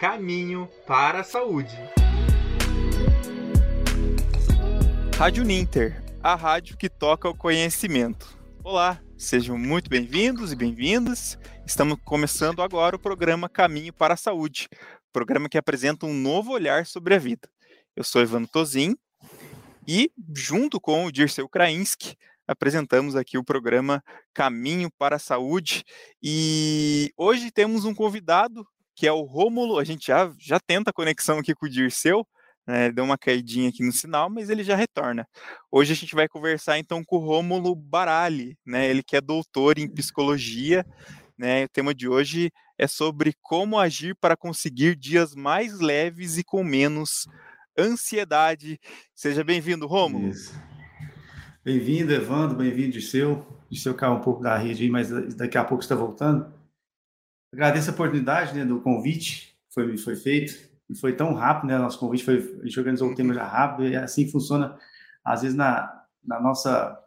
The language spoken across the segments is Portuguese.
Caminho para a Saúde. Rádio Ninter, a rádio que toca o conhecimento. Olá, sejam muito bem-vindos e bem-vindas. Estamos começando agora o programa Caminho para a Saúde, programa que apresenta um novo olhar sobre a vida. Eu sou Ivan Tozin e, junto com o Dirceu Krainski, apresentamos aqui o programa Caminho para a Saúde. E hoje temos um convidado que é o Rômulo. A gente já, já tenta a conexão aqui com o Dirceu, né, deu uma caidinha aqui no sinal, mas ele já retorna. Hoje a gente vai conversar então com o Rômulo Barali, né, ele que é doutor em psicologia. Né, o tema de hoje é sobre como agir para conseguir dias mais leves e com menos ansiedade. Seja bem-vindo, Rômulo. Bem-vindo, Evandro, bem-vindo, Disseu. Disseu caiu um pouco da rede aí, mas daqui a pouco está voltando. Agradeço a oportunidade né, do convite que foi, foi feito. E foi tão rápido, né? Nosso convite foi. A gente organizou o tema já rápido, e assim funciona, às vezes, na, na nossa,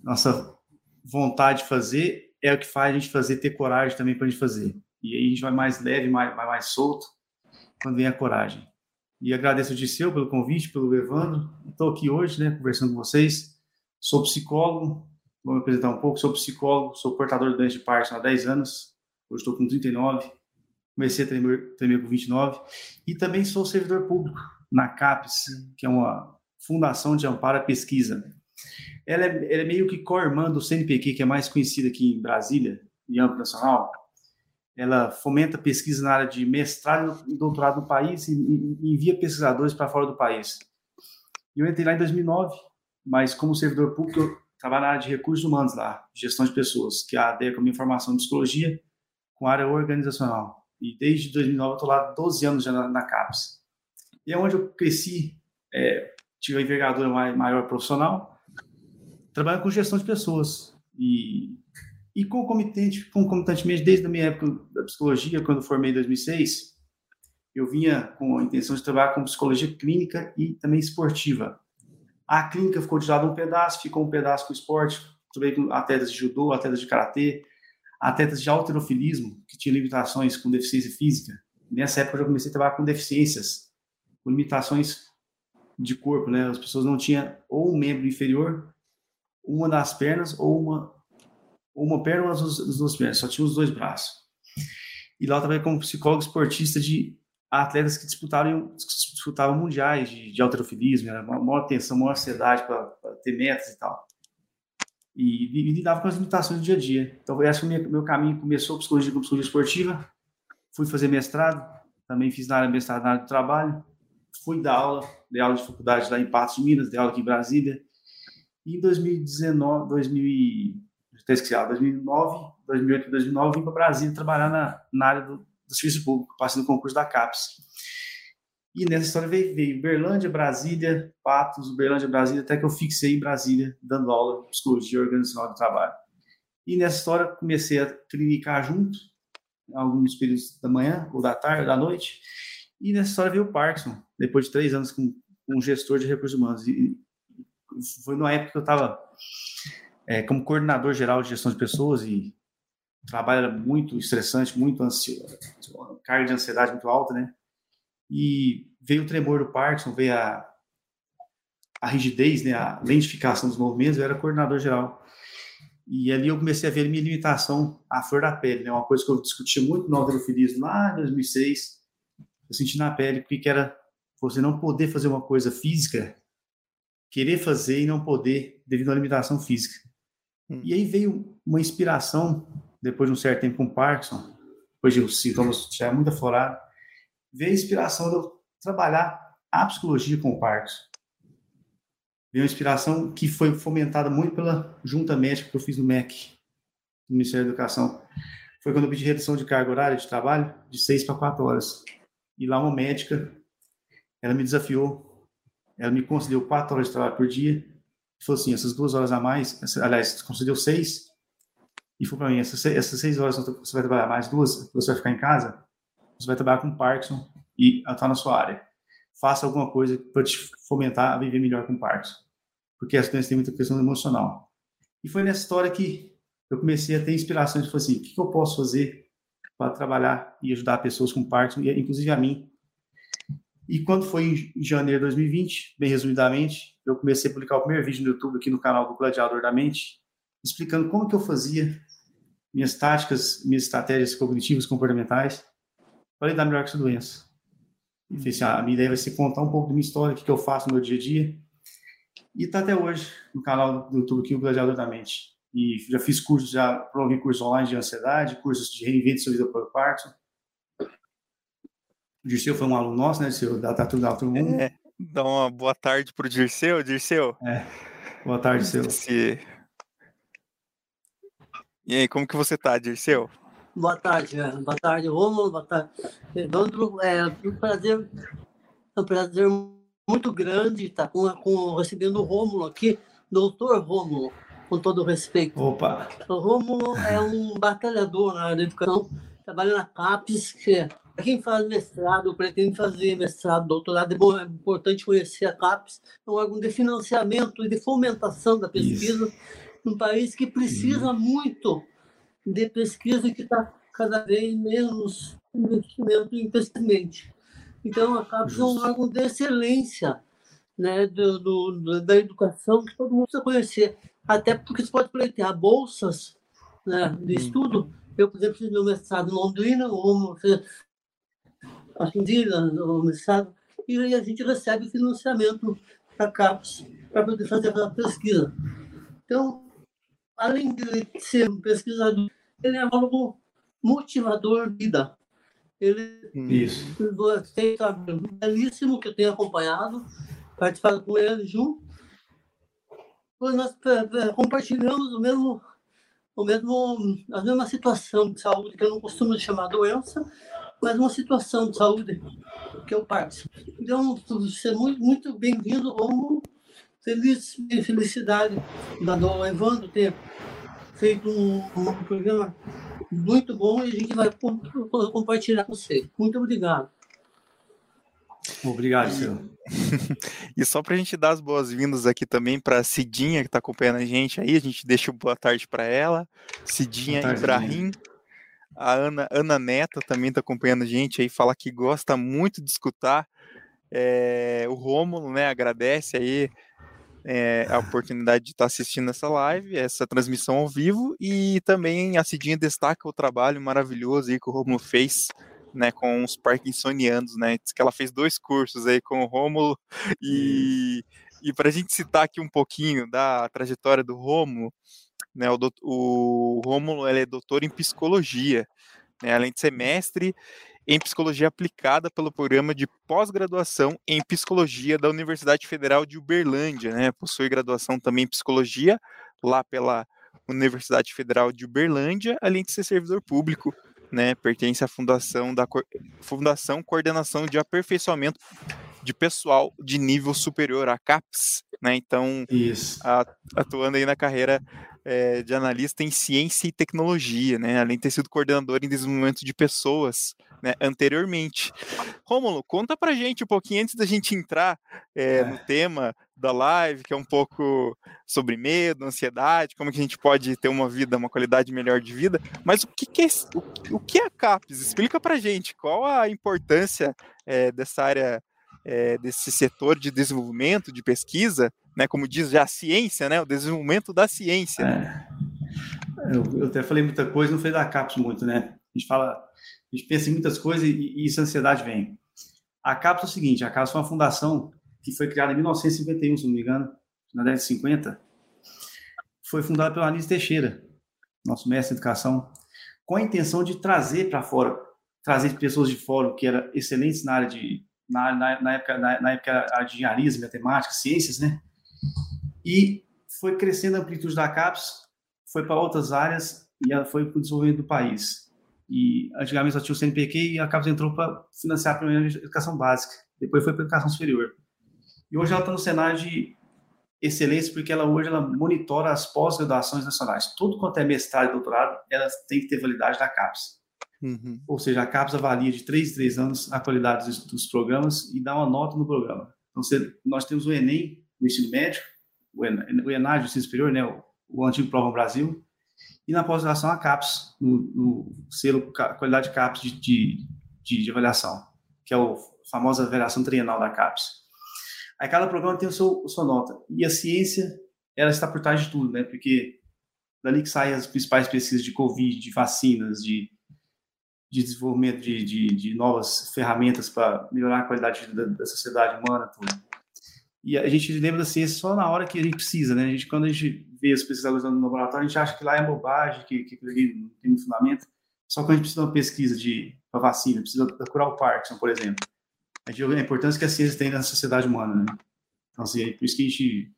nossa vontade de fazer, é o que faz a gente fazer, ter coragem também para a gente fazer. E aí a gente vai mais leve, mais, mais, mais solto, quando vem a coragem. E agradeço o Disseu pelo convite, pelo Evandro. Estou aqui hoje, né, conversando com vocês. Sou psicólogo, vou me apresentar um pouco. Sou psicólogo, sou portador de doença de Parkinson há 10 anos. Hoje estou com 39. Comecei a tremer, tremer com 29. E também sou servidor público na CAPES, que é uma fundação de amparo à pesquisa. Ela é, ela é meio que co-irmã do CNPq, que é mais conhecida aqui em Brasília, em âmbito nacional. Ela fomenta pesquisa na área de mestrado e doutorado no país e envia pesquisadores para fora do país. E eu entrei lá em 2009 mas como servidor público, eu trabalho na área de recursos humanos lá, gestão de pessoas, que é a ADEA com a minha formação em psicologia, com área organizacional. E desde 2009 eu estou lá 12 anos já na, na CAPES. E é onde eu cresci, é, tive a envergadura maior profissional, trabalhando com gestão de pessoas. E, e concomitante, concomitantemente, desde a minha época da psicologia, quando formei em 2006, eu vinha com a intenção de trabalhar com psicologia clínica e também esportiva. A clínica ficou de lado um pedaço, ficou um pedaço com o esporte, trabalhei com atletas de judô, atletas de karatê, atletas de alterofilismo, que tinham limitações com deficiência física. Nessa época eu já comecei a trabalhar com deficiências, com limitações de corpo, né? As pessoas não tinham ou um membro inferior, uma das pernas, ou uma, uma perna ou as duas pernas, só tinha os dois braços. E lá eu trabalhei como psicólogo esportista de atletas que disputaram, disputavam mundiais de, de alterofilismo, era uma maior tensão, maior ansiedade para ter metas e tal. E, e, lidava com as limitações do dia a dia. Então, esse foi o meu, caminho. Começou psicologia psicologia esportiva, fui fazer mestrado, também fiz na área mestrado na área do trabalho, fui dar aula, dei aula de faculdade lá em Patos de Minas, dei aula aqui em Brasília. E em 2019, 2000, 2009, 2008 2009, vim para Brasília trabalhar na, na área do, do serviço público, passei no concurso da CAPES. E nessa história veio, veio Berlândia, Brasília, Patos, Berlândia, Brasília, até que eu fixei em Brasília, dando aula de psicologia organizacional do trabalho. E nessa história comecei a clinicar junto, alguns períodos da manhã, ou da tarde, ou da noite. E nessa história veio o Parkinson, depois de três anos com, com um gestor de recursos humanos. E foi numa época que eu estava é, como coordenador geral de gestão de pessoas e o trabalho era muito estressante, muito ansioso, carga de ansiedade muito alta, né? E veio o tremor do Parkinson, veio a, a rigidez, né? A lentificação dos movimentos, eu era coordenador geral. E ali eu comecei a ver a minha limitação à flor da pele, né? Uma coisa que eu discutia muito no alterofilismo lá em 2006. Eu senti na pele o que era você não poder fazer uma coisa física, querer fazer e não poder devido à limitação física. Hum. E aí veio uma inspiração depois de um certo tempo com Parkinson, depois de os sintomas já muito aflorados, veio a inspiração de eu trabalhar a psicologia com o Parkinson. Veio uma inspiração que foi fomentada muito pela junta médica que eu fiz no MEC, no Ministério da Educação. Foi quando eu pedi redução de carga horária de trabalho de seis para quatro horas. E lá uma médica, ela me desafiou, ela me concedeu quatro horas de trabalho por dia, falou assim, essas duas horas a mais, aliás, concedeu seis, e for para mim, essas seis horas você vai trabalhar mais duas, você vai ficar em casa, você vai trabalhar com Parkinson e atuar na sua área. Faça alguma coisa para te fomentar a viver melhor com Parkinson. Porque as doenças têm muita questão emocional. E foi nessa história que eu comecei a ter inspirações. Falei assim, o que, eu posso fazer para trabalhar e ajudar pessoas com Parkinson, inclusive a mim. E quando foi em janeiro de 2020, bem resumidamente, eu comecei a publicar o primeiro vídeo no YouTube aqui no canal do Gladiador da Mente, explicando como que eu fazia minhas táticas, minhas estratégias cognitivas comportamentais para lidar melhor com essa doença. E assim, a minha ideia vai ser contar um pouco da minha história, o que, que eu faço no meu dia a dia. E está até hoje no canal do YouTube aqui, o Gladiador da Mente. E já fiz cursos, já promovi cursos online de ansiedade, cursos de reinvente sua vida por parto. O Dirceu foi um aluno nosso, né, Dirceu, da Tatu da Turma 1. É, dá uma boa tarde para o Dirceu. Dirceu. É, boa tarde, Dirceu. E aí, como que você tá, Dirceu? Boa tarde, é. boa tarde, Romulo, boa tarde, Evandro. É um prazer, é um prazer muito grande estar com, com, recebendo o Rômulo aqui, doutor Rômulo, com todo respeito. Opa! O Rômulo é um batalhador na área da educação, trabalha na CAPES, que quem faz mestrado, pretende fazer mestrado, doutorado, é, bom, é importante conhecer a CAPES, é um órgão de financiamento e de fomentação da pesquisa, Isso. um país que precisa Isso. muito de pesquisa que está cada vez menos investimento em pesquisa. Então, a CAPES é um órgão de excelência né, do, do, da educação que todo mundo precisa conhecer. Até porque você pode pleitear bolsas né, de estudo. Eu, por exemplo, fiz meu mestrado em Londrina, ou Argentina, no mestrado, e aí a gente recebe financiamento da CAPES para poder fazer a pesquisa. Então, além de ser um pesquisador, ele é algo motivador de vida. Ele Isso. tem um belíssimo que eu tenho acompanhado, participado com ele junto. Pois nós é, é, compartilhamos o mesmo, o mesmo, a mesma situação de saúde, que eu não costumo chamar doença, mas uma situação de saúde, que é o Parkinson. Então, você é muito, muito bem-vindo, como feliz, felicidade da do Evandro ter feito um, um programa muito bom e a gente vai compartilhar com você. Muito obrigado. Obrigado, senhor. e só para a gente dar as boas-vindas aqui também para a Cidinha, que está acompanhando a gente aí, a gente deixa o boa tarde para ela. Cidinha tarde, Ibrahim. A Ana, Ana Neto também está acompanhando a gente aí, fala que gosta muito de escutar. É, o Rômulo, né, agradece aí é, a oportunidade de estar assistindo essa live, essa transmissão ao vivo, e também a Cidinha destaca o trabalho maravilhoso aí que o Romulo fez né, com os parkinsonianos, né, diz que ela fez dois cursos aí com o Rômulo, e, e para a gente citar aqui um pouquinho da trajetória do Rômulo, né, o, o Rômulo ele é doutor em psicologia, né, além de ser mestre em psicologia aplicada pelo programa de pós-graduação em psicologia da Universidade Federal de Uberlândia, né? Possui graduação também em psicologia lá pela Universidade Federal de Uberlândia, além de ser servidor público, né? Pertence à fundação da Fundação Coordenação de Aperfeiçoamento de pessoal de nível superior, a CAPES, né? Então, a, atuando aí na carreira é, de analista em ciência e tecnologia, né? Além de ter sido coordenador em desenvolvimento de pessoas né, anteriormente. Rômulo, conta pra gente um pouquinho antes da gente entrar é, é. no tema da live, que é um pouco sobre medo, ansiedade, como que a gente pode ter uma vida, uma qualidade melhor de vida. Mas o que, que é o, o, que é a CAPES? Explica pra gente qual a importância é, dessa área, é, desse setor de desenvolvimento, de pesquisa, né? Como diz já a ciência, né? O desenvolvimento da ciência. É. Eu, eu, até falei muita coisa, não foi da CAPES muito, né? A gente fala a gente pensa em muitas coisas e, e essa ansiedade vem. A CAPES é o seguinte, a CAPES foi uma fundação que foi criada em 1951, se não me engano, na década de 50. Foi fundada pelo Anísio Teixeira, nosso mestre de educação, com a intenção de trazer para fora, trazer pessoas de fora que eram excelentes na área de na, na, na época na, na, época de engenharia, matemática, ciências, né? E foi crescendo a amplitude da CAPES, foi para outras áreas e ela foi para o desenvolvimento do país. E antigamente só tinha o CNPq e a CAPES entrou para financiar a primeira educação básica. Depois foi para educação superior. E hoje ela está no cenário de excelência porque ela hoje ela monitora as pós-graduações nacionais. Tudo quanto é mestrado e doutorado, ela tem que ter validade da CAPES. Uhum. Ou seja, a CAPES avalia de 3 em 3 anos a qualidade dos, dos, programas e dá uma nota no programa. Então, você, nós temos o Enem no ensino médio, o, ENAD, o ensino superior, né, o, o antigo Prova Brasil, e na pós-graduação a CAPES, no, no selo qualidade CAPES de, de, de, avaliação, que é a famosa avaliação trienal da CAPES. Aí cada programa tem o a sua nota. E a ciência, ela está por trás de tudo, né? Porque dali que saem as principais pesquisas de Covid, de vacinas, de, de desenvolvimento de, de, de novas ferramentas para melhorar a qualidade da, da sociedade humana, tudo. E a gente lembra da ciência só na hora que a gente precisa, né? A gente, quando a gente vê os pesquisadores no laboratório, a gente acha que lá é bobagem, que, que não tem fundamento. Só quando a gente precisa de uma pesquisa de uma vacina, precisa curar o Parkinson, por exemplo. A gente a importância que a ciência tem na sociedade humana, né? Então, assim, é por isso que a gente,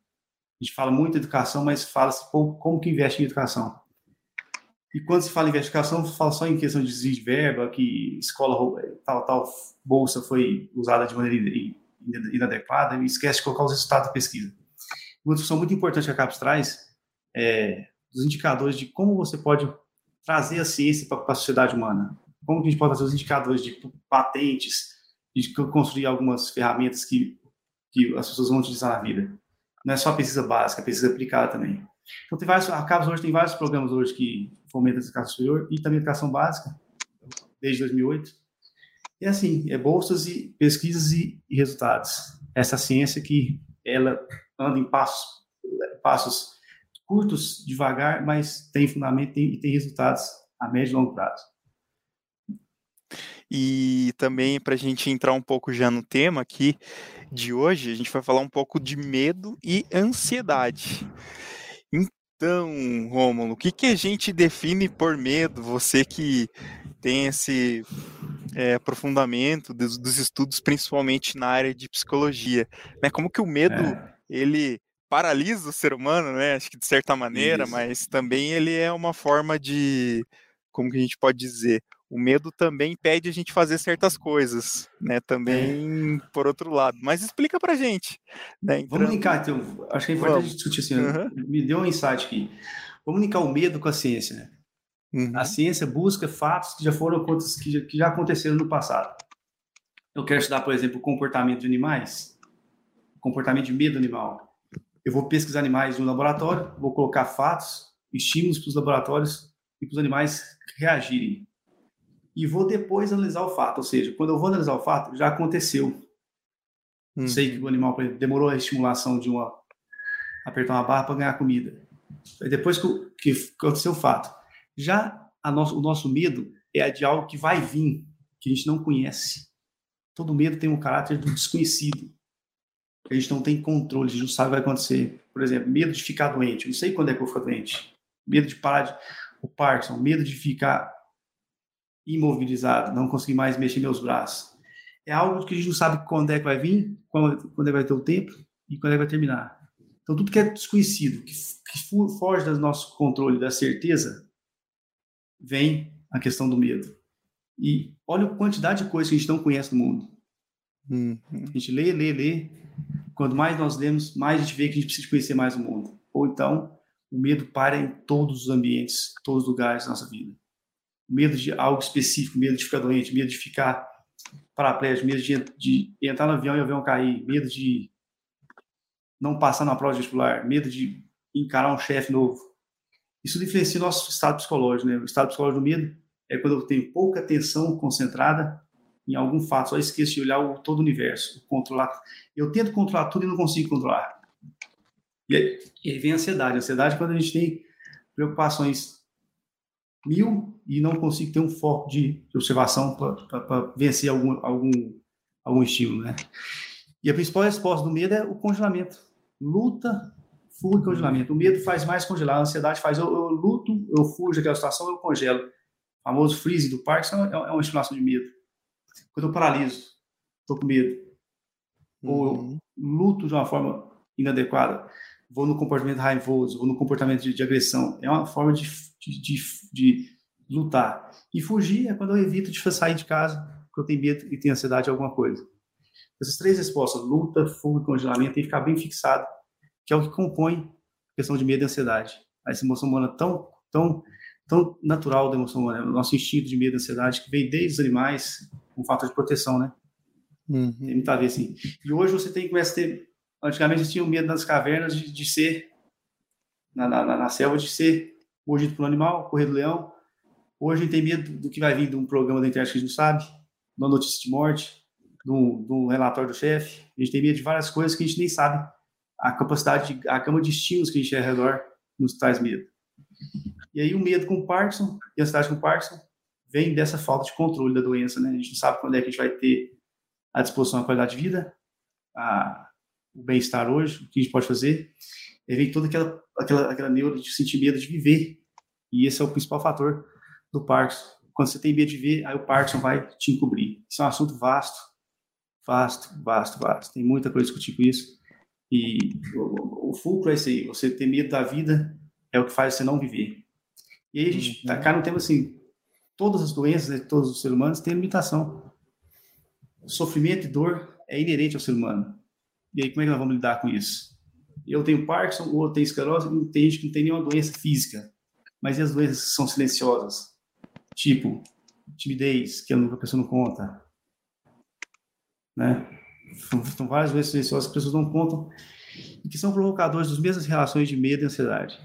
a gente fala muito de educação, mas fala-se pouco como que investe em educação. E quando se fala em investigação, fala só em questão de desvio de verba, que escola, tal, tal bolsa foi usada de maneira inadequada e esquece de colocar os resultados da pesquisa. Uma discussão muito importante que a CAPES traz é os indicadores de como você pode trazer a ciência para a sociedade humana. Como que a gente pode fazer os indicadores de patentes, de construir algumas ferramentas que, que as pessoas vão utilizar na vida. Não é só pesquisa básica, é pesquisa aplicada também. Então, tem vários, a CAPES hoje tem vários programas hoje que fomentam a educação superior e também a educação básica, desde 2008 e assim, é bolsas e pesquisas e, e resultados. Essa ciência que ela anda em passos, passos curtos, devagar, mas tem fundamento e tem resultados a médio e longo prazo. E também para a gente entrar um pouco já no tema aqui de hoje, a gente vai falar um pouco de medo e ansiedade. Então, Rômulo, o que, que a gente define por medo? Você que tem esse é, aprofundamento dos, dos, estudos, principalmente na área de psicologia. Né? Como que o medo, é. ele paralisa o ser humano, né? Acho que de certa maneira, Isso. mas também ele é uma forma de, como que a gente pode dizer, o medo também impede a gente fazer certas coisas, né? Também é. por outro lado. Mas explica pra gente. Né? Entrando... Vamos linkar, então. Acho que é importante discutir assim. Uhum. Me deu um insight aqui. Vamos linkar o medo com a ciência, né? Uhum. A ciência busca fatos que já foram que já, que já aconteceram no passado. Eu quero estudar, por exemplo, o comportamento de animais, o comportamento de medo animal. Eu vou pesquisar animais no laboratório, vou colocar fatos, estímulos para os laboratórios e para os animais reagirem. E vou depois analisar o fato, ou seja, quando eu vou analisar o fato, já aconteceu. Uhum. Sei que o animal exemplo, demorou a estimulação de uma apertar uma barra para ganhar comida. Depois que, que aconteceu o fato, já nosso, o nosso medo é de algo que vai vir, que a gente não conhece. Todo medo tem um caráter do desconhecido. A gente não tem controle, a gente não sabe o que vai acontecer. Por exemplo, medo de ficar doente. Eu não sei quando é que eu vou ficar doente. Medo de parar de, o Parkinson, medo de ficar imobilizado, não conseguir mais mexer meus braços. É algo que a gente não sabe quando é que vai vir, quando, quando é que vai ter o tempo e quando é que vai terminar. Então, tudo que é desconhecido, que, que foge do nosso controle, da certeza, vem a questão do medo. E olha a quantidade de coisas que a gente não conhece no mundo. Uhum. A gente lê, lê, lê. Quanto mais nós lemos, mais a gente vê que a gente precisa conhecer mais o mundo. Ou então, o medo para em todos os ambientes, todos os lugares da nossa vida. Medo de algo específico, medo de ficar doente, medo de ficar paraplégico, medo de, de entrar no avião e o avião cair, medo de não passar na prova vestibular, medo de encarar um chefe novo, isso influencia o nosso estado psicológico, né? O estado psicológico do medo é quando eu tenho pouca atenção concentrada em algum fato, só esqueço de olhar o, todo o universo, controlar. Eu tento controlar tudo e não consigo controlar. E aí, e aí vem a ansiedade. A ansiedade é quando a gente tem preocupações mil e não consigo ter um foco de, observação para vencer algum, algum, algum estímulo, né? E a principal resposta do medo é o congelamento. Luta fuga e congelamento. O medo faz mais congelar, a ansiedade faz eu, eu luto, eu fujo daquela situação, eu congelo. O famoso freeze do Parkinson é, é uma estimulação de medo. Quando eu paraliso, estou com medo. Ou eu uhum. luto de uma forma inadequada, vou no comportamento raivoso, vou no comportamento de, de agressão. É uma forma de, de, de, lutar. E fugir é quando eu evito de sair de casa, porque eu tenho medo e tenho ansiedade de alguma coisa. Essas três respostas, luta, fuga e congelamento, tem que ficar bem fixado que é o que compõe a questão de medo e ansiedade. Essa emoção humana tão, tão, tão natural da emoção humana, o nosso instinto de medo e ansiedade, que veio desde os animais, um fator de proteção, né? Uhum. Tem muito a ver, assim. E hoje você tem começa a ter. Antigamente tinha o medo nas cavernas de, de ser, na, na, na, selva, de ser Hoje pelo animal, correr do leão. Hoje a gente tem medo do que vai vir de um programa da internet que a gente não sabe, de uma notícia de morte, de um, de um relatório do chefe. A gente tem medo de várias coisas que a gente nem sabe a capacidade, de, a cama de estímulos que a gente tem ao redor nos traz medo. E aí o medo com Parkinson e a ansiedade com Parkinson vem dessa falta de controle da doença, né? A gente não sabe quando é que a gente vai ter a disposição à qualidade de vida, a, o bem-estar hoje, o que a gente pode fazer. E vem toda aquela, aquela, aquela neuro de sentir medo de viver. E esse é o principal fator do Parkinson. Quando você tem medo de viver, aí o Parkinson vai te encobrir. Isso é um assunto vasto, vasto, vasto, vasto. Tem muita coisa a discutir com isso. E o, o fulcro é esse aí. Você ter medo da vida é o que faz você não viver. E aí a gente, uhum. cá no tema assim, todas as doenças de todos os seres humanos têm limitação. Sofrimento e dor é inerente ao ser humano. E aí como é que nós vamos lidar com isso? Eu tenho Parkinson, o outro tem esclerose, tem gente que não tem nenhuma doença física. Mas e as doenças são silenciosas? Tipo, timidez, que a pessoa não conta. Né? São várias doenças silenciosas que as pessoas não contam e que são provocadores das mesmas relações de medo e ansiedade.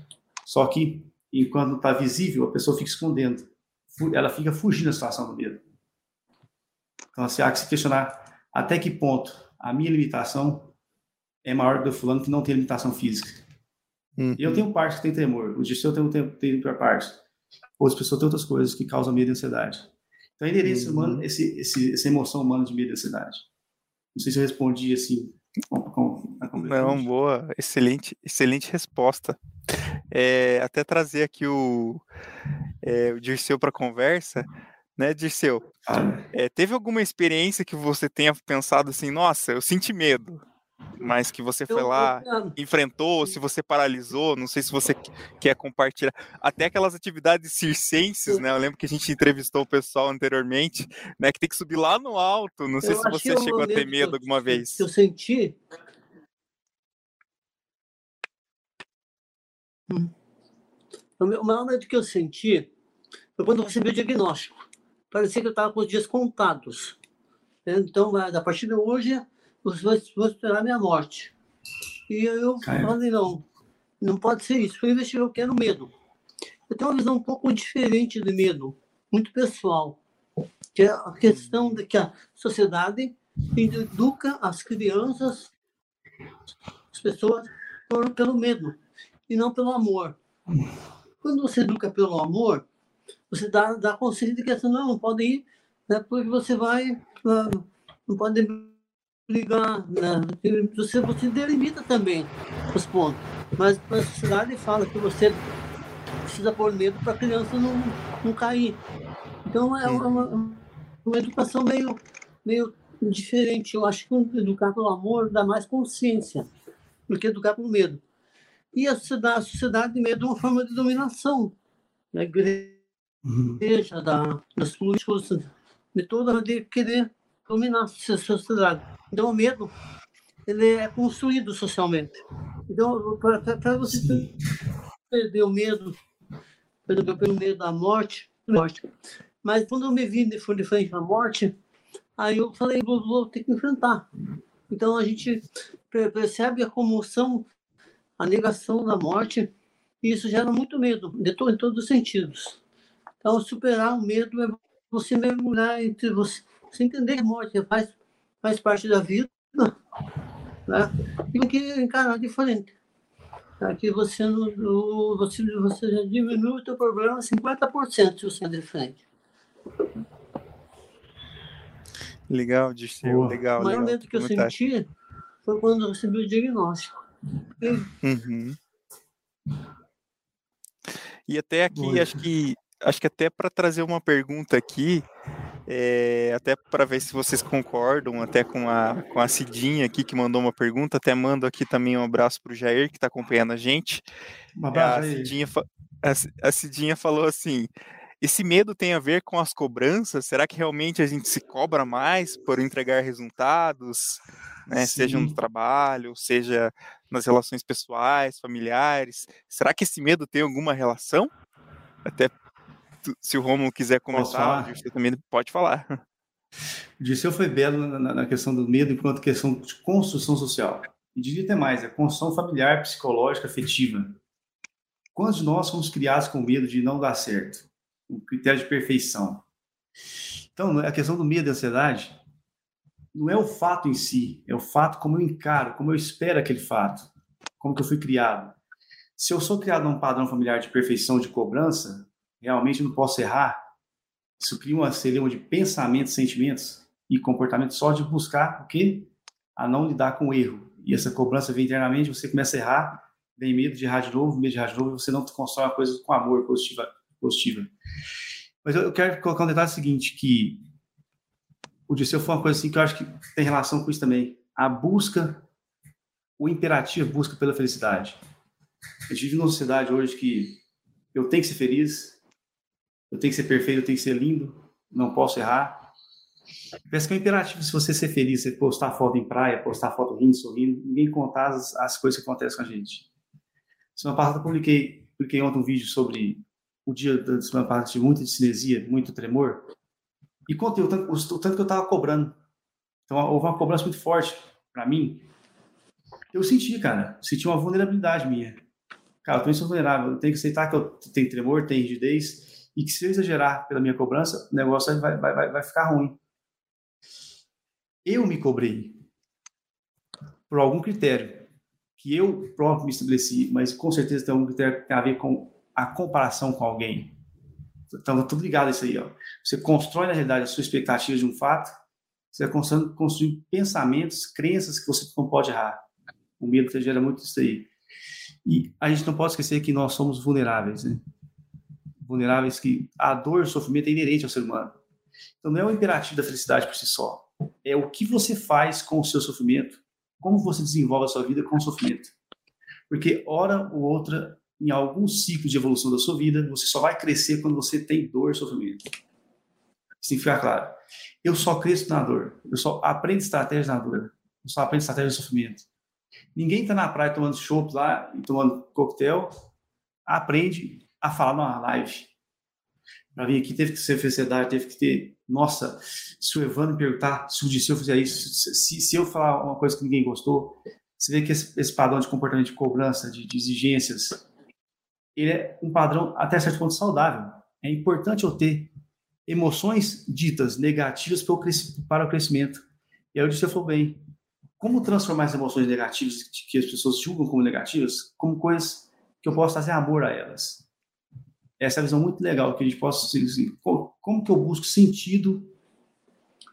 Só que, enquanto está visível, a pessoa fica escondendo. Ela fica fugindo da situação do medo. Então, assim, há que se questionar até que ponto a minha limitação é maior do que o fulano que não tem limitação física. Uhum. Eu tenho parte que tem temor, o Dirceu tem, tem, tem parte. Outras pessoas têm outras coisas que causam medo e ansiedade. Então, é inerente uhum. humano esse, esse, essa emoção humana de medo e ansiedade. Não sei se eu respondi assim. Com, com, Não, boa, excelente, excelente resposta. É, até trazer aqui o, é, o Dirceu para conversa, né, Dirceu? Ah. É, teve alguma experiência que você tenha pensado assim, nossa, eu senti medo, mas que você foi lá, enfrentou, se você paralisou, não sei se você quer compartilhar. Até aquelas atividades circenses, né? Eu lembro que a gente entrevistou o pessoal anteriormente, né? Que tem que subir lá no alto. Não sei eu se você chegou a ter medo alguma vez. Que eu senti. Hum. O maior medo que eu senti foi quando eu recebi o diagnóstico. Parecia que eu estava com os dias contados. Então, a partir de hoje, você vai esperar a minha morte. E eu falei, não, não pode ser isso. Eu investiguei que era o medo. Eu tenho uma visão um pouco diferente do medo, muito pessoal, que é a questão de que a sociedade educa as crianças, as pessoas, pelo medo e não pelo amor. Quando você educa pelo amor, você dá, dá consciência de que assim, não, não pode ir, né, porque você vai, não pode ligar, né? você, você delimita também os pontos. Mas a sociedade fala que você precisa pôr medo para a criança não, não cair. Então é uma, uma educação meio, meio diferente. Eu acho que educar pelo amor dá mais consciência do que educar pelo medo. E a sociedade, a sociedade de medo é uma forma de dominação. Da igreja, uhum. da, das políticos, de toda de querer dominar a sociedade. Então, o medo ele é construído socialmente. Então, para você Sim. perder o medo, pelo medo da morte, morte. Mas quando eu me vi de frente à morte, aí eu falei, vou, vou ter que enfrentar. Então, a gente percebe a comoção, a negação da morte, e isso gera muito medo, de to, em todos os sentidos. Então, superar o medo é você mergulhar entre você, você entender que a morte faz faz parte da vida, né? e que encarar diferente. Aqui você, você, você já diminui o seu problema 50% se você é de frente. Legal, Dirceu, legal. O maior medo que eu senti foi quando eu recebi o diagnóstico. Uhum. E até aqui, acho que, acho que até para trazer uma pergunta aqui, é, até para ver se vocês concordam, até com a, com a Cidinha aqui que mandou uma pergunta, até mando aqui também um abraço para o Jair que está acompanhando a gente. Um abraço a, Cidinha, a, a Cidinha falou assim: esse medo tem a ver com as cobranças? Será que realmente a gente se cobra mais por entregar resultados, né? seja no trabalho, seja nas relações pessoais, familiares? Será que esse medo tem alguma relação? Até se o Romulo quiser comentar, você também pode falar. O Dirceu foi belo na, na, questão do medo enquanto questão de construção social. E diria até mais, é construção familiar, psicológica, afetiva. Quantos de nós fomos criados com medo de não dar certo? Um critério de perfeição. Então, a questão do medo e ansiedade não é o fato em si, é o fato como eu encaro, como eu espero aquele fato, como que eu fui criado. Se eu sou criado num padrão familiar de perfeição, de cobrança, realmente não posso errar. Isso cria uma celeuma de pensamentos, sentimentos e comportamentos só de buscar o quê? A não lidar com o erro. E essa cobrança vem internamente, você começa a errar, vem medo de errar de novo, medo de errar de novo, você não constrói uma coisa com amor positiva. positiva. Mas eu quero colocar um detalhe seguinte, que o Disseu foi uma coisa assim que eu acho que tem relação com isso também. A busca, o imperativo busca pela felicidade. A gente vive numa sociedade hoje que eu tenho que ser feliz, eu tenho que ser perfeito, eu tenho que ser lindo, não posso errar. Parece que é um imperativo se você ser feliz, você postar foto em praia, postar foto rindo, sorrindo, ninguém contar as, as coisas que acontecem com a gente. Semana passada eu publiquei, publiquei ontem um vídeo sobre o dia da semana passada de muita cinesia, muito tremor, e contei o tanto, o tanto que eu estava cobrando. Então houve uma cobrança muito forte para mim. Eu senti, cara, senti uma vulnerabilidade minha. Cara, eu também sou vulnerável, eu tenho que aceitar que eu tenho tremor, tenho rigidez, e que se eu exagerar pela minha cobrança, o negócio vai, vai, vai, vai ficar ruim. Eu me cobrei por algum critério que eu próprio me estabeleci, mas com certeza tem algum critério que tem a ver com a comparação com alguém. Então, tudo ligado a isso aí. Ó. Você constrói, na realidade, a sua expectativa de um fato, você vai construindo pensamentos, crenças que você não pode errar. O medo gera muito isso aí. E a gente não pode esquecer que nós somos vulneráveis, né? Vulneráveis que a dor e o sofrimento é inerente ao ser humano. Então, não é o imperativo da felicidade por si só. É o que você faz com o seu sofrimento, como você desenvolve a sua vida com o sofrimento. Porque, hora ou outra, em algum ciclo de evolução da sua vida, você só vai crescer quando você tem dor e sofrimento. Isso tem que ficar claro. Eu só cresço na dor. Eu só aprendo estratégia na dor. Eu só aprendo estratégia de sofrimento. Ninguém está na praia tomando chopp lá e tomando coquetel, aprende a falar numa live. Para vir aqui teve que ser felicidade, teve que ter. Nossa, se o Evandro me perguntar se o Disseu fizer isso, se, se eu falar uma coisa que ninguém gostou, você vê que esse, esse padrão de comportamento de cobrança, de, de exigências, ele é um padrão até certo ponto saudável. É importante eu ter emoções ditas negativas para o crescimento. E aí o Disseu falou bem, como transformar as emoções negativas que as pessoas julgam como negativas como coisas que eu posso trazer amor a elas. Essa é a visão muito legal que a gente possa assim, como que eu busco sentido,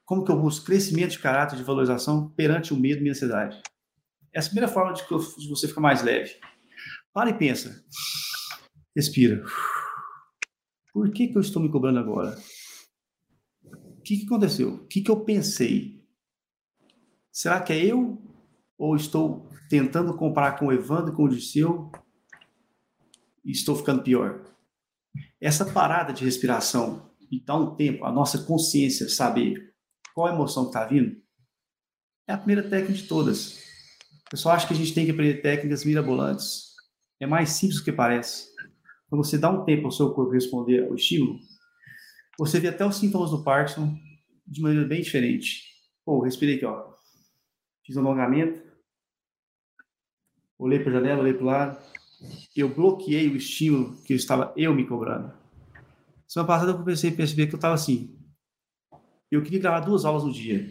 como que eu busco crescimento de caráter, de valorização perante o medo e a ansiedade. Essa é a primeira forma de, de você ficar mais leve. Para e pensa. Respira. Por que, que eu estou me cobrando agora? O que, que aconteceu? O que, que eu pensei? Será que é eu? Ou estou tentando comparar com o Evandro, com o Disseu e estou ficando pior? Essa parada de respiração e dar um tempo, a nossa consciência saber qual emoção que está vindo, é a primeira técnica de todas. O pessoal acha que a gente tem que aprender técnicas mirabolantes. É mais simples do que parece. Quando você dá um tempo ao seu corpo responder ao estímulo, você vê até os sintomas do Parkinson de maneira bem diferente. Pô, respirei aqui, ó. Fiz um alongamento. Olhei para a janela, olhei para o lado. Eu bloqueei o estímulo que eu estava eu me cobrando. Semana passada eu comecei a perceber que eu estava assim. Eu queria gravar duas aulas no dia.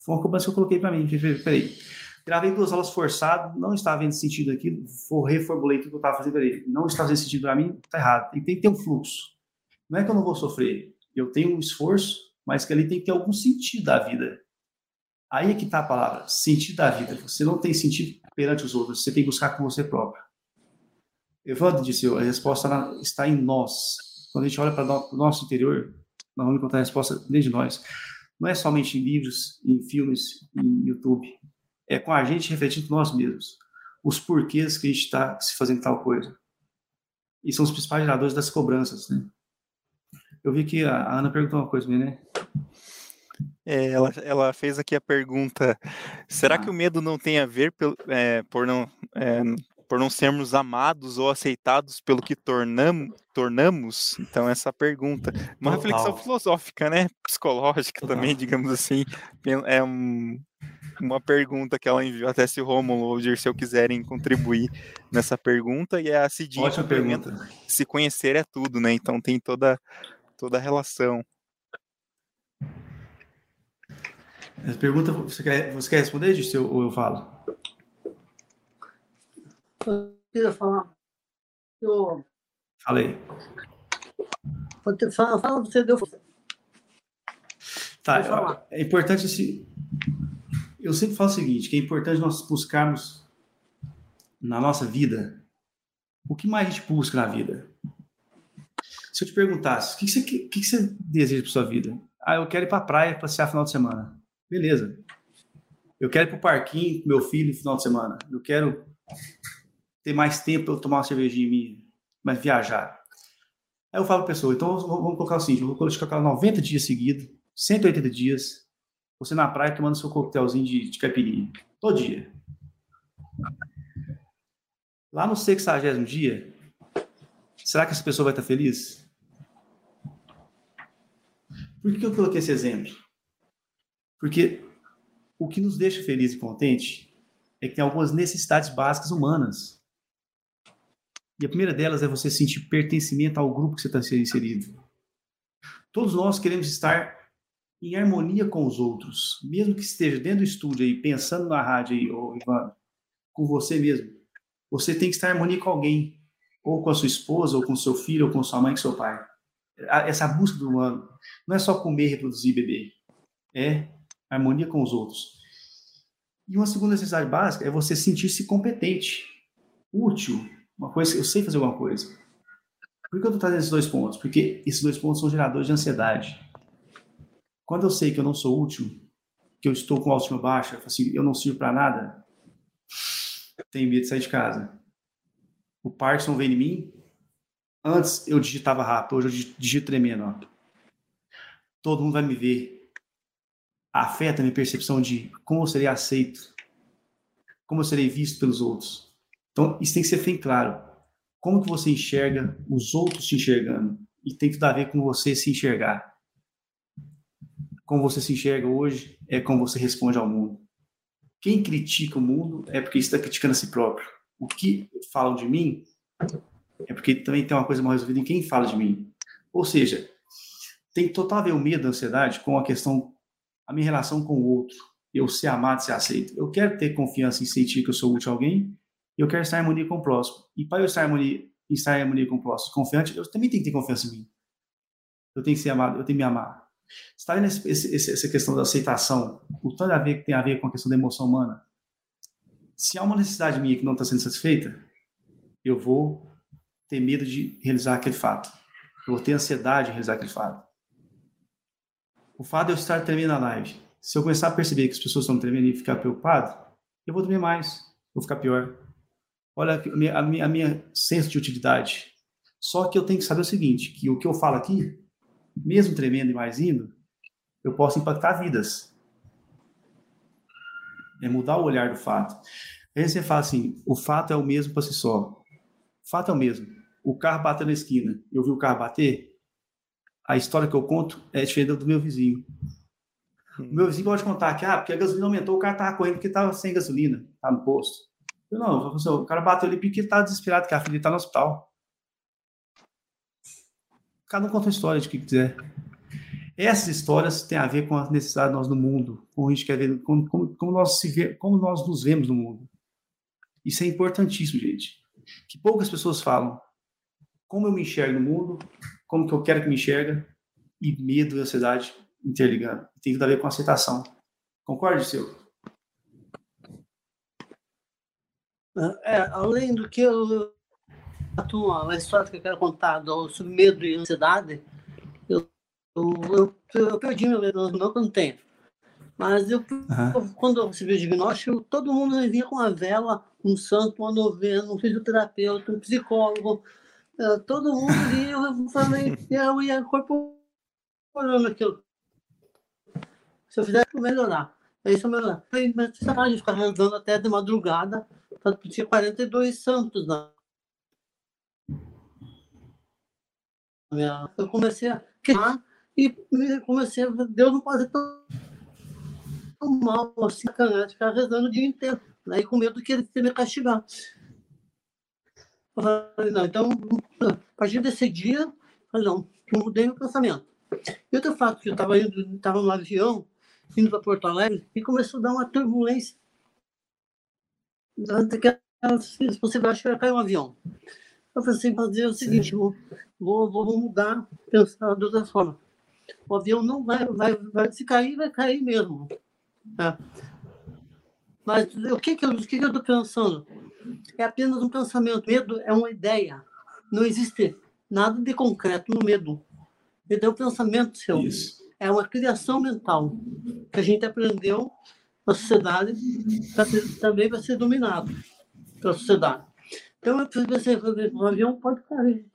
Foi uma cobrança que eu coloquei para mim. Peraí, Gravei duas aulas forçado, não estava vendo sentido aqui, reformulei tudo que eu estava fazendo ali. Não está fazendo sentido para mim, está errado. Tem que ter um fluxo. Não é que eu não vou sofrer, eu tenho um esforço, mas que ali tem que ter algum sentido da vida. Aí é que está a palavra, sentido da vida. Você não tem sentido perante os outros, você tem que buscar com você próprio. Evandro disse, a resposta está em nós. Quando a gente olha para o nosso interior, nós vamos encontrar a resposta dentro de nós. Não é somente em livros, em filmes, em YouTube é com a gente refletindo nós mesmos, os porquês que a gente está se fazendo tal coisa. E são os principais geradores das cobranças, né? Eu vi que a Ana perguntou uma coisa, né? É, ela, ela fez aqui a pergunta: será ah. que o medo não tem a ver pel, é, por, não, é, por não sermos amados ou aceitados pelo que tornam, tornamos? Então, essa pergunta. Uma Total. reflexão filosófica, né? Psicológica Total. também, digamos assim. É um, uma pergunta que ela enviou, até se o Romulo ou o Dirceu quiserem contribuir nessa pergunta, e é a Cidinha Ótima pergunta. Se conhecer é tudo, né? Então tem toda, toda a relação. Essa pergunta, você quer, você quer responder, Dirceu, ou eu falo? Eu queria falar. Eu... Falei. Fala, fala você deu. Tá, é importante esse. Eu sempre falo o seguinte: que é importante nós buscarmos na nossa vida o que mais a gente busca na vida. Se eu te perguntasse, o que você, que você deseja para sua vida? Ah, eu quero ir para a praia passear final de semana. Beleza. Eu quero ir para o parquinho com meu filho final de semana. Eu quero ter mais tempo para eu tomar uma cervejinha minha, mas viajar. Aí eu falo para pessoa, então vamos colocar o seguinte, vou colocar 90 dias seguidos, 180 dias, você na praia tomando seu coquetelzinho de, de caipirinha, todo dia. Lá no 60 dia, será que essa pessoa vai estar feliz? Por que eu coloquei esse exemplo? Porque o que nos deixa feliz e contente é que tem algumas necessidades básicas humanas. E a primeira delas é você sentir pertencimento ao grupo que você está inserido. Todos nós queremos estar em harmonia com os outros, mesmo que esteja dentro do estúdio aí, pensando na rádio aí, ô, Ivan, com você mesmo. Você tem que estar em harmonia com alguém, ou com a sua esposa, ou com seu filho, ou com sua mãe, com seu pai. Essa busca do humano não é só comer, reproduzir, beber. É harmonia com os outros. E uma segunda necessidade básica é você sentir-se competente, útil, uma coisa, eu sei fazer alguma coisa. Por que eu estou trazendo esses dois pontos? Porque esses dois pontos são geradores de ansiedade. Quando eu sei que eu não sou útil, que eu estou com autoestima baixa, assim, eu não sirvo para nada, tenho medo de sair de casa. O Parkinson vem em mim. Antes eu digitava rápido, hoje eu digito tremendo. Ó. Todo mundo vai me ver. Afeta a minha percepção de como eu serei aceito, como eu serei visto pelos outros. Então, isso tem que ser bem claro. Como que você enxerga os outros te enxergando? E tem tudo a ver com você se enxergar. Como você se enxerga hoje é como você responde ao mundo. Quem critica o mundo é porque está criticando a si próprio. O que falam de mim é porque também tem uma coisa mal resolvida em quem fala de mim. Ou seja, tem total a ver o medo, a ansiedade com a questão, a minha relação com o outro. Eu ser amado, ser aceito. Eu quero ter confiança em sentir que eu sou útil a alguém eu quero estar em harmonia com o próximo. E para eu estar em harmonia, estar em harmonia com o próximo, confiante, eu também tenho que ter confiança em mim. Eu tenho que ser amado, eu tenho que me amar. Está vendo esse, esse, essa questão da aceitação, o tanto a ver que tem a ver com a questão da emoção humana? Se há uma necessidade minha que não está sendo satisfeita, eu vou ter medo de realizar aquele fato. Eu vou ter ansiedade de realizar aquele fato. O fato de eu estar tremendo na live, se eu começar a perceber que as pessoas estão tremendo e ficar preocupado, eu vou dormir mais, vou ficar pior. Olha a minha, a minha, a minha senso de utilidade. Só que eu tenho que saber o seguinte, que o que eu falo aqui, mesmo tremendo e mais indo, eu posso impactar vidas. É mudar o olhar do fato. Aí você fala assim, o fato é o mesmo para si só. O fato é o mesmo. O carro bateu na esquina, eu vi o carro bater, a história que eu conto é diferente do meu vizinho. O meu vizinho pode contar que, ah, porque a gasolina aumentou, o carro estava correndo porque estava sem gasolina, estava no posto. Eu não, o cara bateu ali porque ele tá desesperado, que a filha tá no hospital. Cada um conta uma história de que quiser. Essas histórias têm a ver com a necessidade de nós no mundo, como a gente quer ver, como, como, como, nós se vê, como nós nos vemos no mundo. Isso é importantíssimo, gente. Que poucas pessoas falam. Como eu me enxergo no mundo, como que eu quero que me enxerga, e medo e ansiedade interligando. Tem tudo a ver com aceitação. Concorda, seu? É, além do que eu, a história que eu quero contar do, medo e ansiedade, eu, eu, eu, eu perdi meu medo, não que eu não tenho. Mas eu, uhum. quando eu recebi o diagnóstico, todo mundo vinha com uma vela, um santo, uma novena, um fisioterapeuta, um psicólogo. É, todo mundo vinha, eu falei, eu ia incorporando aquilo. Se eu fizesse para melhorar. É isso melhorar. Mas você pode ficar rezando até de madrugada tinha 42 santos Eu comecei a queimar e comecei a. Deus não pode tão. mal, assim, sacanagem, ficar rezando o dia inteiro, né? E com medo que ele me castigar. Eu falei, não, então, a partir desse dia, falei, não, eu mudei meu pensamento. E outro fato, que eu estava indo, estava no avião, indo para Porto Alegre, e começou a dar uma turbulência. Se você vai achar que cair um avião. Eu falei assim, fazer o seguinte, vou, vou, vou mudar, pensar de outra forma. O avião não vai, vai, vai se cair, vai cair mesmo. É. Mas o que, que eu estou pensando? É apenas um pensamento. Medo é uma ideia. Não existe nada de concreto no medo. Medo é um pensamento seu. Isso. É uma criação mental que a gente aprendeu na sociedade também para ser dominado pela sociedade. Então, eu pensei, o avião pode cair.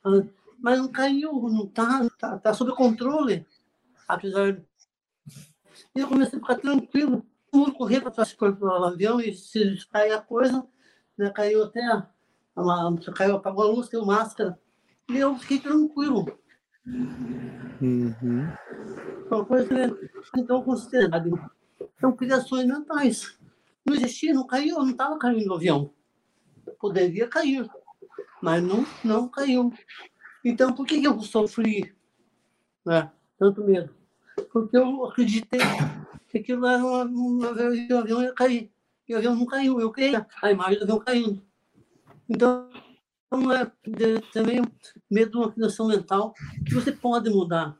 Mas não caiu, não está tá, tá sob controle. Apesar de... E eu comecei a ficar tranquilo. O mundo corria para trás do avião e se cair a coisa, né, caiu até a, a, caiu, apagou a luz, caiu máscara. E eu fiquei tranquilo. Uhum. Uma coisa, né? então, considerada. Então, criações mentais. Não existia, não caiu, não estava caindo o avião. Poderia cair, mas não, não caiu. Então, por que eu sofri né, tanto medo? Porque eu acreditei que aquilo era uma, uma o avião ia cair. E o avião não caiu, eu criei a imagem do avião caindo. Então, é também medo de uma criação mental que você pode mudar.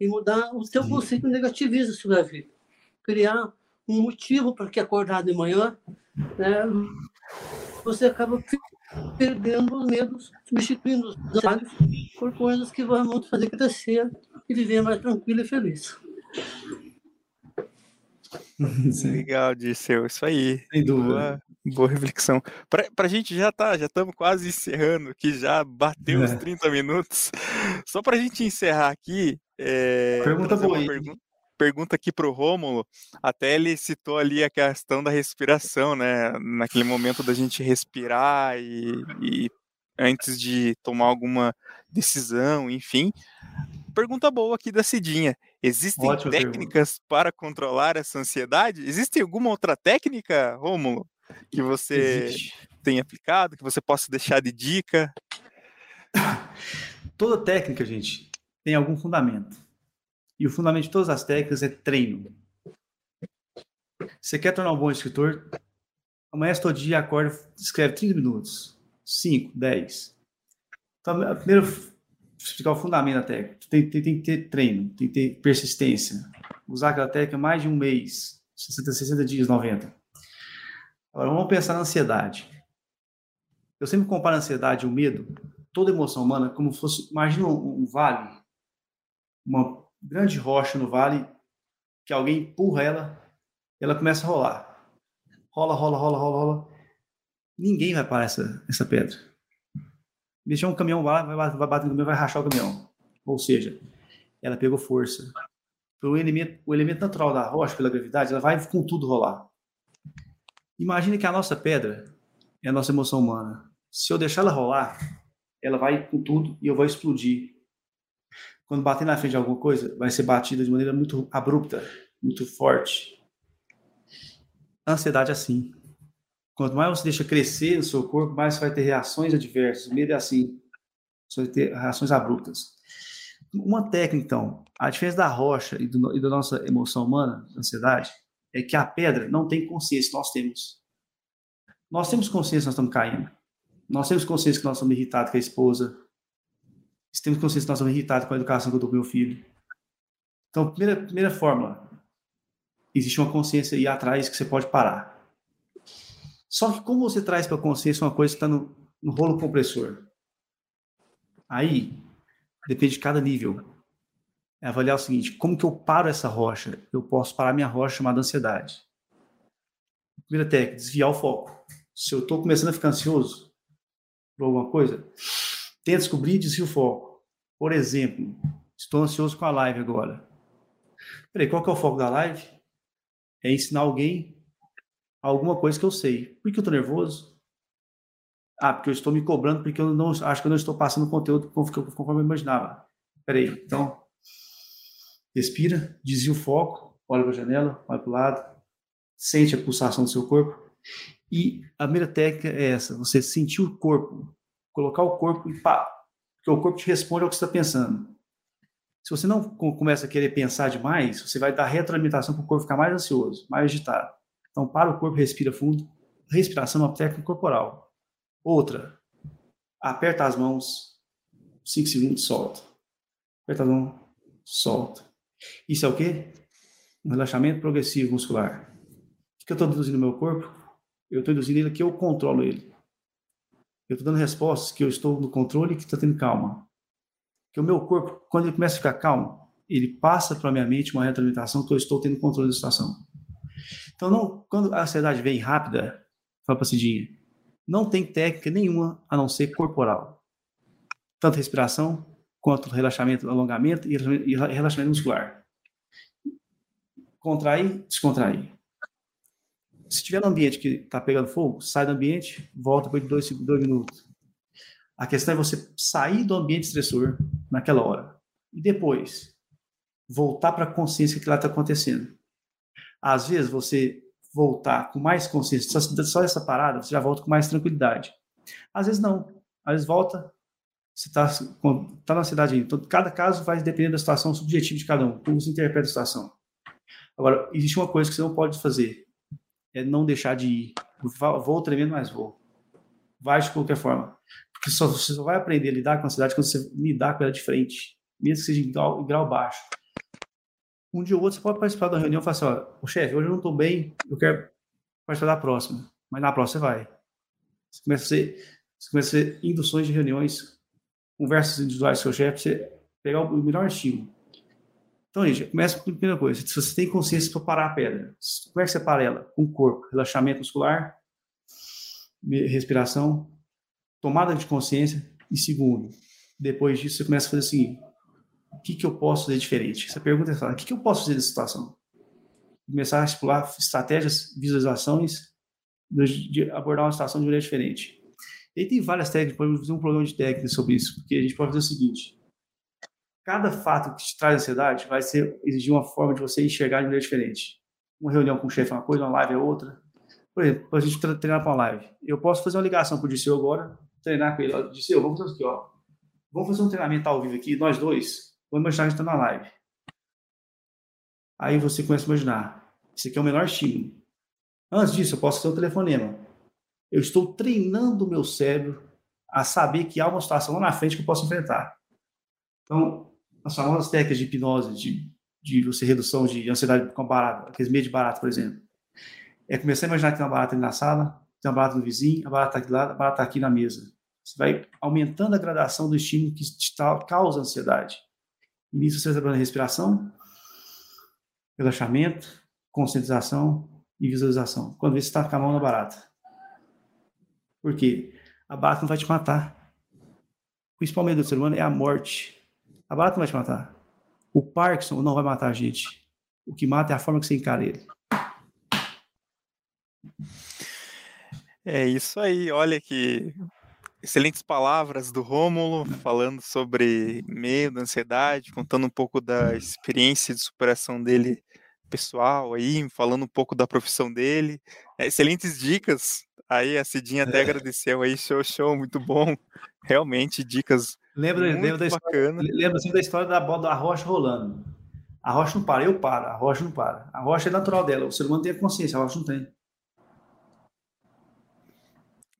E mudar o seu conceito negativista sobre a vida. Criar um motivo para que acordar de manhã, né, você acaba perdendo os medos, substituindo os detalhes por coisas que vão te fazer crescer e viver mais tranquilo e feliz. Legal, Disseu, isso aí. Sem dúvida. Boa, boa reflexão. Para a gente já tá, já estamos quase encerrando, que já bateu é. os 30 minutos. Só para a gente encerrar aqui. É, pergunta boa. Pergunta, pergunta aqui para o Rômulo, até ele citou ali a questão da respiração, né? Naquele momento da gente respirar e, e antes de tomar alguma decisão, enfim. Pergunta boa aqui da Cidinha. Existem Ótima técnicas pergunta. para controlar essa ansiedade? Existe alguma outra técnica, Rômulo, que você Existe. tem aplicado, que você possa deixar de dica? Toda técnica, gente, tem algum fundamento. E o fundamento de todas as técnicas é treino. Você quer tornar um bom escritor? Amanhã todo dia acorda, escreve 30 minutos, 5, 10. Então, primeiro explicar o fundamento da técnica. Tem, tem, tem, que ter treino, tem que ter persistência. Usar aquela técnica mais de um mês, 60, 60 dias, 90. Agora, vamos pensar na ansiedade. Eu sempre comparo a ansiedade e o medo, toda emoção humana, como fosse, imagina um, um vale, uma grande rocha no vale, que alguém empurra ela, ela começa a rolar. Rola, rola, rola, rola, rola. Ninguém vai parar essa, essa pedra mexer um caminhão lá, vai, vai bater no caminhão, vai rachar o caminhão. Ou seja, ela pegou força. O elemento, o elemento natural da rocha, pela gravidade, ela vai com tudo rolar. Imagine que a nossa pedra é a nossa emoção humana. Se eu deixar ela rolar, ela vai com tudo e eu vou explodir. Quando bater na frente de alguma coisa, vai ser batida de maneira muito abrupta, muito forte. Ansiedade é assim. Quanto mais você deixa crescer no seu corpo, mais você vai ter reações adversas. O medo é assim. Você vai ter reações abruptas. Uma técnica, então, a diferença da rocha e, do, e da nossa emoção humana, ansiedade, é que a pedra não tem consciência, nós temos. Nós temos consciência que nós estamos caindo. Nós temos consciência que nós estamos irritados com a esposa. Temos consciência que nós estamos irritados com a educação que eu dou para meu filho. Então, primeira, primeira fórmula. Existe uma consciência aí atrás que você pode parar. Só que como você traz para a consciência uma coisa que está no, no rolo compressor? Aí, depende de cada nível. É avaliar o seguinte: como que eu paro essa rocha? Eu posso parar minha rocha chamada ansiedade. Primeira técnica: desviar o foco. Se eu estou começando a ficar ansioso por alguma coisa, tenta descobrir desvia o foco. Por exemplo, estou ansioso com a live agora. Peraí, qual que é o foco da live? É ensinar alguém alguma coisa que eu sei. Por que eu estou nervoso? Ah, porque eu estou me cobrando, porque eu não acho que eu não estou passando conteúdo conforme eu imaginava. Peraí, então respira, desvia o foco, olha para a janela, olha para o lado, sente a pulsação do seu corpo. E a primeira técnica é essa: você sentir o corpo, colocar o corpo e pá, porque o corpo te responde ao que você está pensando. Se você não começa a querer pensar demais, você vai dar retroalimentação para o corpo ficar mais ansioso, mais agitado. Então, para o corpo, respira fundo. Respiração é uma técnica corporal. Outra, aperta as mãos, 5 segundos, solta. Aperta as mãos, solta. Isso é o quê? Um relaxamento progressivo muscular. O que eu estou induzindo no meu corpo? Eu estou induzindo ele que eu controlo ele. Eu estou dando respostas que eu estou no controle e que está tendo calma. Que o meu corpo, quando ele começa a ficar calmo, ele passa para a minha mente uma retroalimentação que eu estou tendo controle da situação. Então, não, quando a ansiedade vem rápida, fala para Cidinha, não tem técnica nenhuma a não ser corporal. Tanto respiração, quanto relaxamento, alongamento e relaxamento muscular. Contrair, descontrair. Se estiver no ambiente que está pegando fogo, sai do ambiente, volta de dois, dois minutos. A questão é você sair do ambiente estressor naquela hora e depois voltar para a consciência que lá está acontecendo. Às vezes você voltar com mais consciência, só, só essa parada, você já volta com mais tranquilidade. Às vezes não. Às vezes volta, você está tá na cidade. Então, cada caso vai depender da situação subjetiva de cada um, como você interpreta a situação. Agora, existe uma coisa que você não pode fazer, é não deixar de ir. Vou tremendo, mas vou. Vai de qualquer forma. Porque só, você só vai aprender a lidar com a cidade quando você lidar com ela de frente, mesmo que seja em grau, em grau baixo um dia ou outro você pode participar da reunião e falar assim, ó, chefe, hoje eu não estou bem, eu quero participar da próxima. Mas na próxima você vai. Você começa a ser, você começa a ser induções de reuniões, conversas individuais com o seu chefe, você pegar o melhor estímulo. Então, gente, começa com a primeira coisa. Se você tem consciência para parar a pedra, como é que você para ela? Com o corpo, relaxamento muscular, respiração, tomada de consciência. E segundo, depois disso, você começa a fazer o seguinte: o que, que eu posso fazer diferente? Essa pergunta é o que, que eu posso fazer nessa situação? Começar a estipular estratégias, visualizações, de abordar uma situação de maneira diferente. E tem várias técnicas, podemos fazer um programa de técnicas sobre isso, porque a gente pode fazer o seguinte: cada fato que te traz ansiedade vai ser exigir uma forma de você enxergar de maneira diferente. Uma reunião com o chefe é uma coisa, uma live é outra. Por exemplo, a gente treinar para uma live. Eu posso fazer uma ligação com o Disseu agora, treinar com ele. Disseu, vamos fazer aqui, ó. Vamos fazer um treinamento ao vivo aqui, nós dois. Vamos imaginar que está na live. Aí você começa a imaginar. Esse aqui é o menor estímulo. Antes disso, eu posso fazer um telefonema. Eu estou treinando o meu cérebro a saber que há uma situação lá na frente que eu posso enfrentar. Então, as famosas técnicas de hipnose, de, de você redução de ansiedade com barata, aqueles meio de barato, por exemplo. É começar a imaginar que tem uma barata ali na sala, tem uma barata no vizinho, a barata está aqui lá, a barata está aqui na mesa. Você vai aumentando a gradação do estímulo que te causa ansiedade. Início você trabalhando respiração, relaxamento, conscientização e visualização. Quando você está com a mão na barata. Por quê? A barata não vai te matar. O principal medo do ser humano é a morte. A barata não vai te matar. O Parkinson não vai matar a gente. O que mata é a forma que você encara ele. É isso aí. Olha que excelentes palavras do Rômulo, falando sobre medo, ansiedade, contando um pouco da experiência de superação dele pessoal aí, falando um pouco da profissão dele. É, excelentes dicas. Aí a Cidinha até é. agradeceu aí, show, show, muito bom. Realmente, dicas lembra, muito lembra da. História, lembra assim da história da, da rocha rolando. A rocha não para, eu paro, a rocha não para. A rocha é natural dela, o ser humano tem a consciência, a rocha não tem.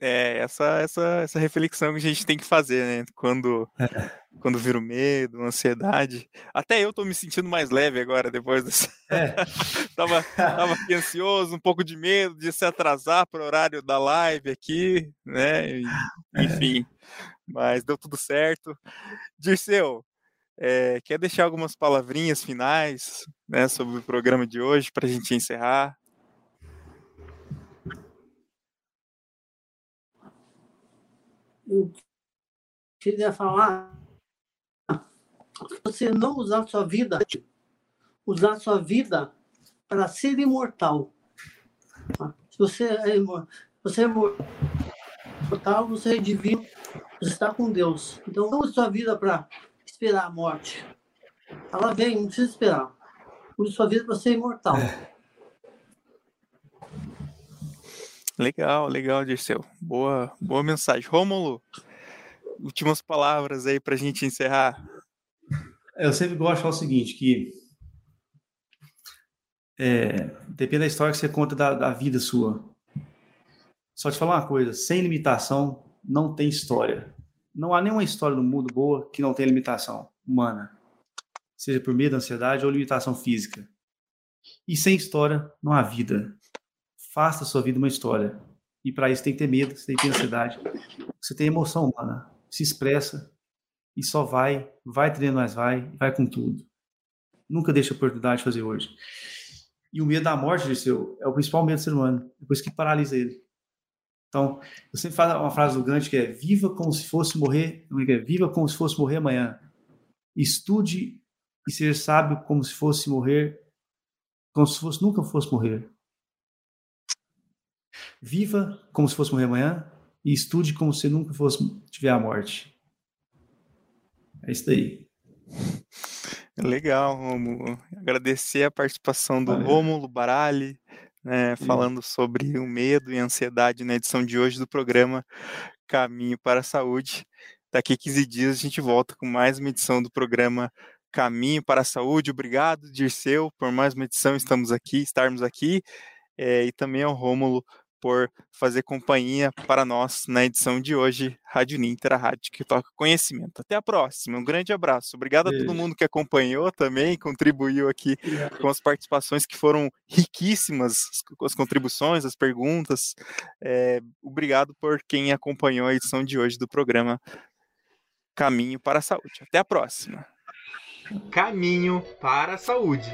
É, essa, essa, essa reflexão que a gente tem que fazer, né? Quando, é. quando vira o medo, ansiedade. Até eu tô me sentindo mais leve agora, depois dessa. É. tava, tava aqui ansioso, um pouco de medo de se atrasar para o horário da live aqui, né? Enfim, mas deu tudo certo. Dirceu, é, quer deixar algumas palavrinhas finais né, sobre o programa de hoje para a gente encerrar? eu queria falar você não usar sua vida, usar sua vida para ser imortal. Se você é, você é imortal, você é divino, você está com Deus. Então não use sua vida para esperar a morte. Ela vem, não precisa esperar. Use sua vida para ser imortal. É. Legal, legal, Dirceu. Boa, boa mensagem. Rômulo, últimas palavras aí para a gente encerrar. Eu sempre gosto de falar o seguinte, que é, depende da história que você conta da, da vida sua. Só te falar uma coisa, sem limitação não tem história. Não há nenhuma história no mundo boa que não tenha limitação humana, seja por medo da ansiedade ou limitação física. E sem história não há vida. Faça a sua vida uma história. E para isso tem que ter medo, você tem que ter ansiedade. Você tem emoção humana. Se expressa e só vai, vai treinando mais vai, vai com tudo. Nunca deixa a oportunidade de fazer hoje. E o medo da morte, Dirceu, é o principal medo do ser humano. Isso que paralisa ele. Então, eu sempre falo uma frase do Gandhi que é viva como se fosse morrer, é é? viva como se fosse morrer amanhã. Estude e ser sábio como se fosse morrer, como se fosse nunca fosse morrer. Viva como se fosse morrer amanhã e estude como se nunca fosse tiver a morte. É isso daí. Legal, Romulo. Agradecer a participação do Valeu. Rômulo Barali, né, falando sobre o medo e a ansiedade na edição de hoje do programa Caminho para a Saúde. Daqui a 15 dias a gente volta com mais uma edição do programa Caminho para a Saúde. Obrigado, Dirceu, por mais uma edição, estamos aqui, estarmos aqui, é, e também ao Rômulo por fazer companhia para nós na edição de hoje, Rádio Ninter, a rádio que toca conhecimento. Até a próxima, um grande abraço. Obrigado Beijo. a todo mundo que acompanhou também, contribuiu aqui com as participações que foram riquíssimas, as contribuições, as perguntas. É, obrigado por quem acompanhou a edição de hoje do programa Caminho para a Saúde. Até a próxima. Caminho para a Saúde.